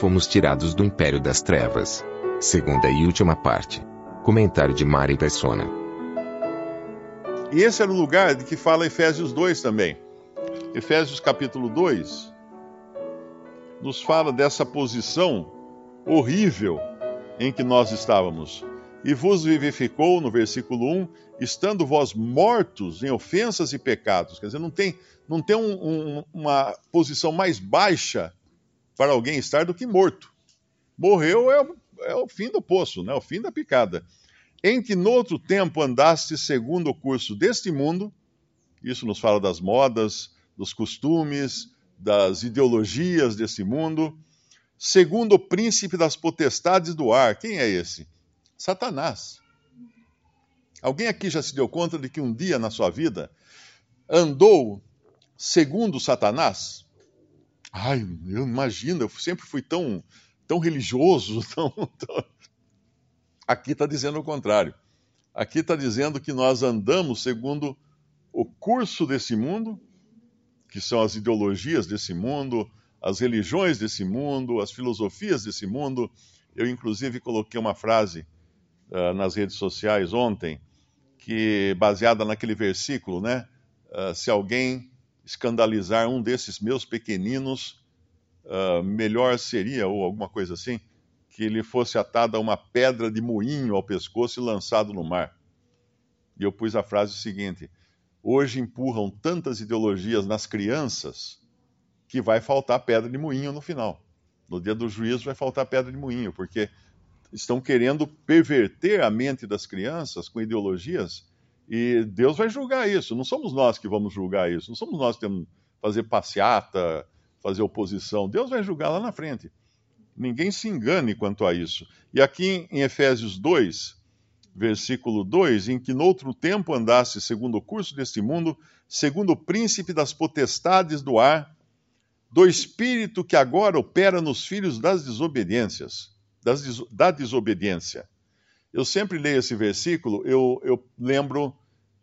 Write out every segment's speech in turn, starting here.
Fomos tirados do império das trevas. Segunda e última parte. Comentário de Mari Persona. E esse era o lugar de que fala Efésios 2 também. Efésios capítulo 2 nos fala dessa posição horrível em que nós estávamos. E vos vivificou, no versículo 1, estando vós mortos em ofensas e pecados. Quer dizer, não tem, não tem um, um, uma posição mais baixa para alguém estar do que morto. Morreu é, é o fim do poço, né? o fim da picada. Em que noutro tempo andaste segundo o curso deste mundo, isso nos fala das modas, dos costumes, das ideologias desse mundo, segundo o príncipe das potestades do ar. Quem é esse? Satanás. Alguém aqui já se deu conta de que um dia na sua vida andou segundo Satanás? Ai, eu imagino, eu sempre fui tão, tão religioso, tão, tão... Aqui está dizendo o contrário. Aqui está dizendo que nós andamos segundo o curso desse mundo, que são as ideologias desse mundo, as religiões desse mundo, as filosofias desse mundo. Eu, inclusive, coloquei uma frase uh, nas redes sociais ontem, que baseada naquele versículo, né? Uh, se alguém escandalizar um desses meus pequeninos, uh, melhor seria, ou alguma coisa assim, que ele fosse atado a uma pedra de moinho ao pescoço e lançado no mar. E eu pus a frase seguinte: hoje empurram tantas ideologias nas crianças que vai faltar pedra de moinho no final. No dia do juízo vai faltar pedra de moinho, porque estão querendo perverter a mente das crianças com ideologias e Deus vai julgar isso. Não somos nós que vamos julgar isso. Não somos nós que temos que fazer passeata, fazer oposição. Deus vai julgar lá na frente. Ninguém se engane quanto a isso. E aqui em Efésios 2, versículo 2, em que noutro tempo andasse segundo o curso deste mundo, segundo o príncipe das potestades do ar, do espírito que agora opera nos filhos das desobediências das, da desobediência. Eu sempre leio esse versículo, eu, eu lembro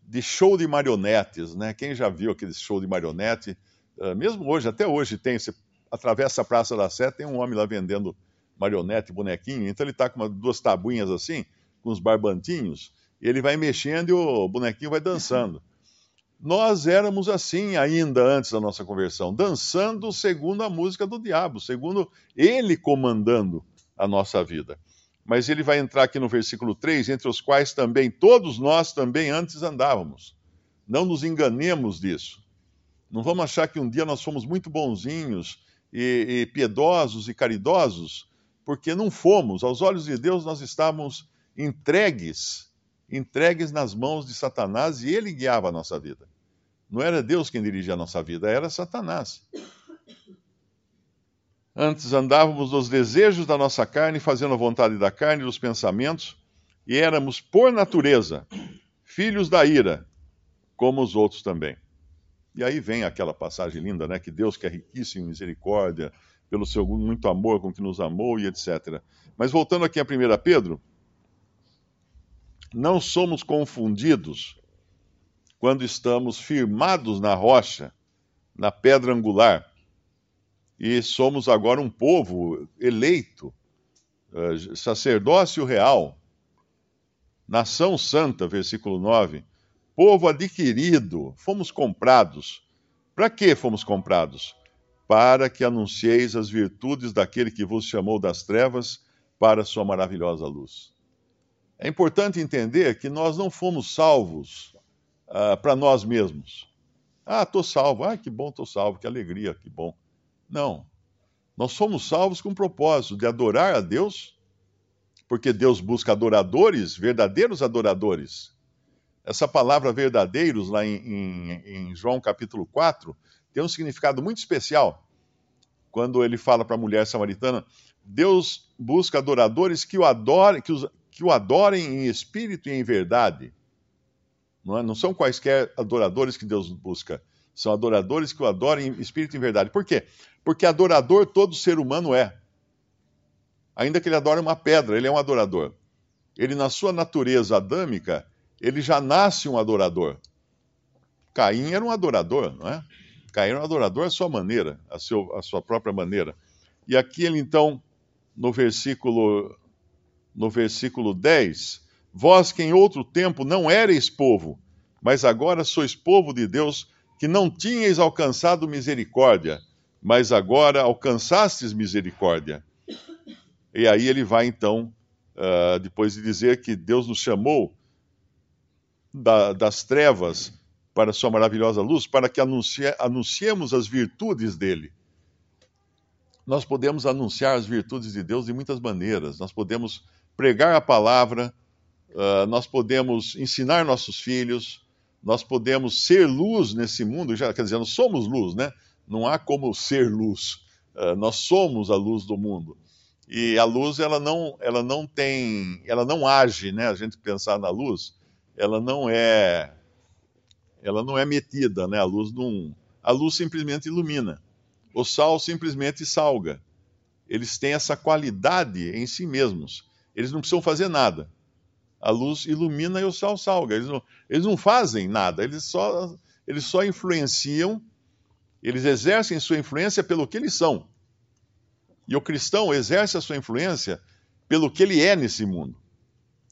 de show de marionetes, né? Quem já viu aquele show de marionete? Uh, mesmo hoje, até hoje tem, você atravessa a Praça da Sé, tem um homem lá vendendo marionete, bonequinho, então ele está com uma, duas tabuinhas assim, com os barbantinhos, e ele vai mexendo e o bonequinho vai dançando. Nós éramos assim ainda antes da nossa conversão, dançando segundo a música do diabo, segundo ele comandando a nossa vida. Mas ele vai entrar aqui no versículo 3, entre os quais também todos nós também antes andávamos. Não nos enganemos disso. Não vamos achar que um dia nós fomos muito bonzinhos e, e piedosos e caridosos, porque não fomos. Aos olhos de Deus nós estávamos entregues, entregues nas mãos de Satanás e ele guiava a nossa vida. Não era Deus quem dirigia a nossa vida, era Satanás. Antes andávamos nos desejos da nossa carne, fazendo a vontade da carne e dos pensamentos, e éramos, por natureza, filhos da ira, como os outros também. E aí vem aquela passagem linda, né? Que Deus, que é riquíssimo em misericórdia, pelo seu muito amor com que nos amou e etc. Mas voltando aqui a 1 Pedro, não somos confundidos quando estamos firmados na rocha, na pedra angular e somos agora um povo eleito, uh, sacerdócio real, nação santa, versículo 9, povo adquirido, fomos comprados. Para que fomos comprados? Para que anuncieis as virtudes daquele que vos chamou das trevas para a sua maravilhosa luz. É importante entender que nós não fomos salvos uh, para nós mesmos. Ah, estou salvo. Ah, que bom, estou salvo. Que alegria, que bom. Não. Nós somos salvos com o propósito de adorar a Deus, porque Deus busca adoradores, verdadeiros adoradores. Essa palavra verdadeiros, lá em, em, em João capítulo 4, tem um significado muito especial quando ele fala para a mulher samaritana. Deus busca adoradores que o adorem, que, os, que o adorem em espírito e em verdade. Não, é? não são quaisquer adoradores que Deus busca, são adoradores que o adorem em espírito e em verdade. Por quê? Porque adorador todo ser humano é. Ainda que ele adore uma pedra, ele é um adorador. Ele, na sua natureza adâmica, ele já nasce um adorador. Caim era um adorador, não é? Caim era um adorador à sua maneira, à, seu, à sua própria maneira. E aqui ele então, no versículo, no versículo 10, vós que em outro tempo não erais povo, mas agora sois povo de Deus, que não tinhais alcançado misericórdia, mas agora alcançastes misericórdia. E aí ele vai então, uh, depois de dizer que Deus nos chamou da, das trevas para sua maravilhosa luz, para que anuncie, anunciemos as virtudes dele. Nós podemos anunciar as virtudes de Deus de muitas maneiras. Nós podemos pregar a palavra, uh, nós podemos ensinar nossos filhos, nós podemos ser luz nesse mundo. Já, quer dizer, nós somos luz, né? Não há como ser luz. Uh, nós somos a luz do mundo. E a luz, ela não, ela não tem, ela não age, né? A gente pensar na luz, ela não é ela não é metida, né? A luz não, a luz simplesmente ilumina. O sal simplesmente salga. Eles têm essa qualidade em si mesmos. Eles não precisam fazer nada. A luz ilumina e o sal salga. Eles não, eles não fazem nada. Eles só, eles só influenciam. Eles exercem sua influência pelo que eles são. E o cristão exerce a sua influência pelo que ele é nesse mundo.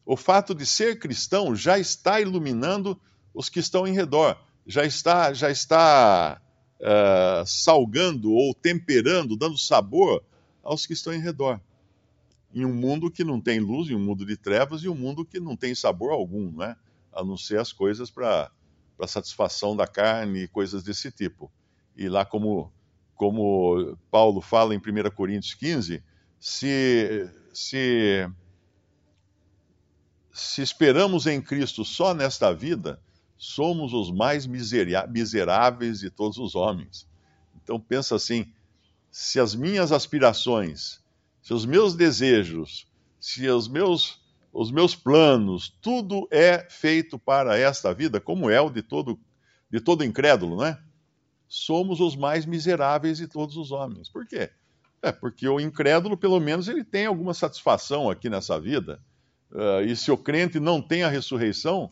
O fato de ser cristão já está iluminando os que estão em redor, já está, já está uh, salgando ou temperando, dando sabor aos que estão em redor. Em um mundo que não tem luz, em um mundo de trevas, e um mundo que não tem sabor algum, não é? a não ser as coisas para satisfação da carne e coisas desse tipo. E lá, como, como Paulo fala em 1 Coríntios 15, se, se, se esperamos em Cristo só nesta vida, somos os mais miseráveis de todos os homens. Então pensa assim: se as minhas aspirações, se os meus desejos, se os meus os meus planos, tudo é feito para esta vida, como é o de todo de todo incrédulo, não é? Somos os mais miseráveis de todos os homens. Por quê? É porque o incrédulo, pelo menos, ele tem alguma satisfação aqui nessa vida. Uh, e se o crente não tem a ressurreição,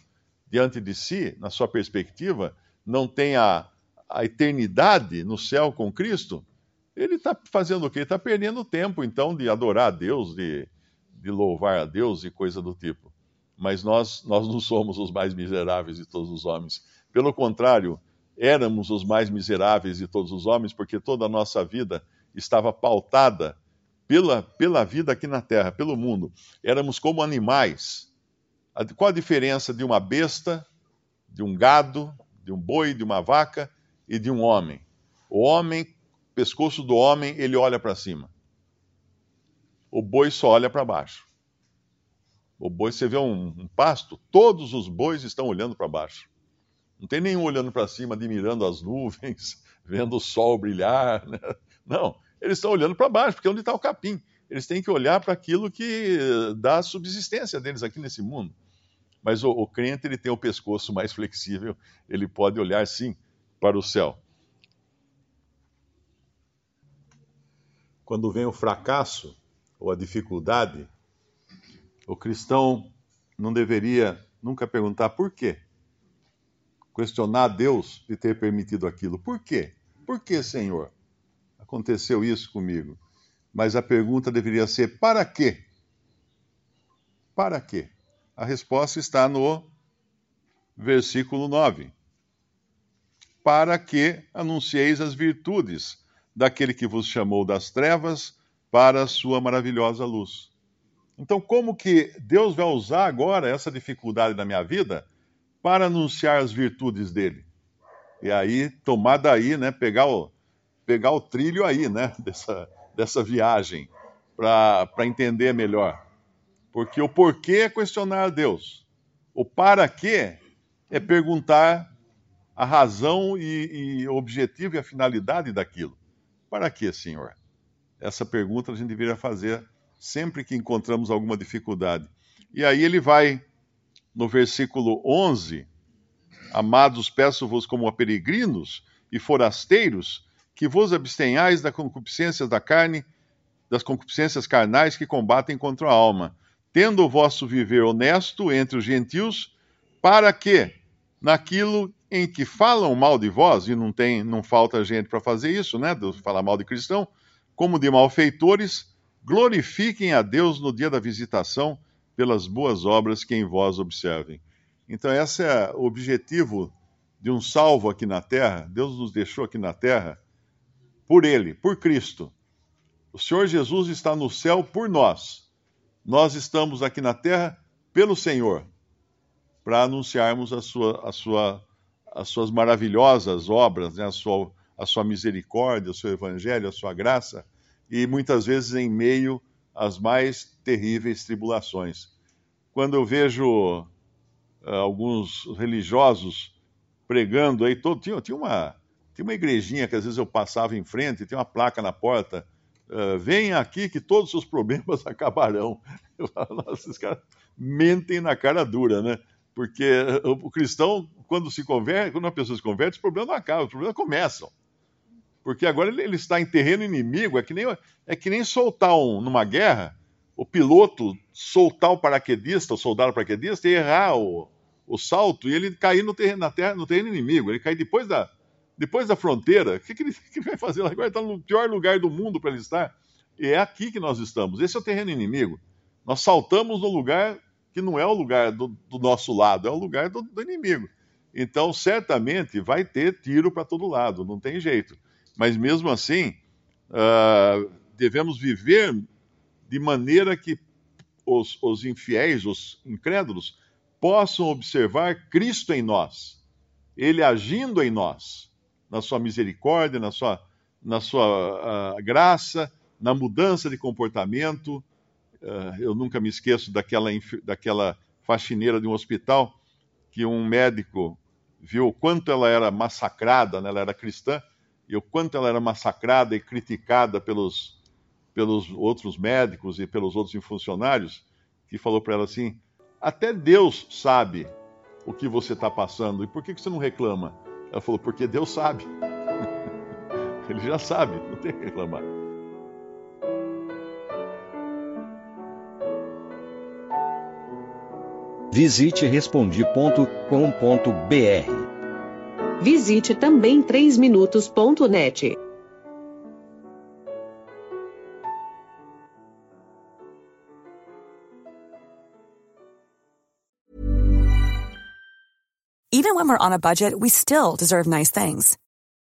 diante de si, na sua perspectiva, não tem a, a eternidade no céu com Cristo, ele está fazendo o quê? Está perdendo tempo, então, de adorar a Deus, de, de louvar a Deus e coisa do tipo. Mas nós, nós não somos os mais miseráveis de todos os homens. Pelo contrário, éramos os mais miseráveis de todos os homens, porque toda a nossa vida estava pautada pela, pela vida aqui na terra, pelo mundo. Éramos como animais qual a diferença de uma besta, de um gado, de um boi, de uma vaca e de um homem? O homem, pescoço do homem, ele olha para cima. O boi só olha para baixo. O boi, você vê um, um, pasto, todos os bois estão olhando para baixo. Não tem nenhum olhando para cima, admirando as nuvens, vendo o sol brilhar. Né? Não, eles estão olhando para baixo, porque é onde está o capim. Eles têm que olhar para aquilo que dá a subsistência deles aqui nesse mundo. Mas o, o crente ele tem o pescoço mais flexível, ele pode olhar sim para o céu. Quando vem o fracasso ou a dificuldade, o cristão não deveria nunca perguntar por quê. Questionar a Deus de ter permitido aquilo. Por quê? Por que, Senhor? Aconteceu isso comigo. Mas a pergunta deveria ser: para quê? Para quê? A resposta está no versículo 9. Para que anuncieis as virtudes daquele que vos chamou das trevas para a sua maravilhosa luz. Então, como que Deus vai usar agora essa dificuldade na minha vida para anunciar as virtudes dele? E aí, tomar daí, né, pegar o, pegar o trilho aí, né, dessa, dessa viagem, para entender melhor. Porque o porquê é questionar a Deus. O para quê é perguntar a razão e, e objetivo e a finalidade daquilo. Para quê, Senhor? Essa pergunta a gente deveria fazer sempre que encontramos alguma dificuldade. E aí ele vai no versículo 11: Amados, peço-vos como a peregrinos e forasteiros que vos abstenhais da concupiscência da carne, das concupiscências carnais que combatem contra a alma, tendo o vosso viver honesto entre os gentios, para que, naquilo em que falam mal de vós, e não tem, não falta gente para fazer isso, né, de falar mal de cristão, como de malfeitores, glorifiquem a Deus no dia da visitação pelas boas obras que em vós observem. Então, esse é o objetivo de um salvo aqui na terra. Deus nos deixou aqui na terra por Ele, por Cristo. O Senhor Jesus está no céu por nós. Nós estamos aqui na terra pelo Senhor, para anunciarmos a sua, a sua, as suas maravilhosas obras, né? a, sua, a sua misericórdia, o seu evangelho, a sua graça, e muitas vezes em meio às mais terríveis tribulações. Quando eu vejo uh, alguns religiosos pregando aí, todo, tinha, tinha, uma, tinha uma igrejinha que às vezes eu passava em frente, tinha uma placa na porta, uh, venha aqui que todos os problemas acabarão. Eu falo, nossa, esses caras mentem na cara dura, né? Porque o cristão, quando se converte, quando uma pessoa se converte, os problemas não acabam, os problemas começam. Porque agora ele, está em terreno inimigo, é que nem, é que nem soltar um, numa guerra, o piloto soltar o paraquedista, o soldado paraquedista, e errar o, o salto e ele cair no terreno, na terra, no terreno inimigo. Ele cair depois da, depois da fronteira. O que, que, ele, que ele vai fazer lá? Agora está no pior lugar do mundo para ele estar. E é aqui que nós estamos. Esse é o terreno inimigo. Nós saltamos no lugar que não é o lugar do, do nosso lado, é o lugar do, do inimigo. Então, certamente vai ter tiro para todo lado, não tem jeito. Mas mesmo assim, uh, devemos viver de maneira que os, os infiéis, os incrédulos, possam observar Cristo em nós, Ele agindo em nós, na sua misericórdia, na sua, na sua uh, graça, na mudança de comportamento. Uh, eu nunca me esqueço daquela, daquela faxineira de um hospital que um médico viu o quanto ela era massacrada, né? ela era cristã, e o quanto ela era massacrada e criticada pelos, pelos outros médicos e pelos outros funcionários, que falou para ela assim: até Deus sabe o que você está passando, e por que, que você não reclama? Ela falou: porque Deus sabe. Ele já sabe, não tem que reclamar. Visite respondi.com.br. Visite também 3minutos.net. Even when we're on a budget, we still deserve nice things.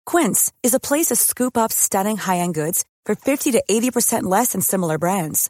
Quince is a place to scoop up stunning high-end goods for 50 to 80% less than similar brands.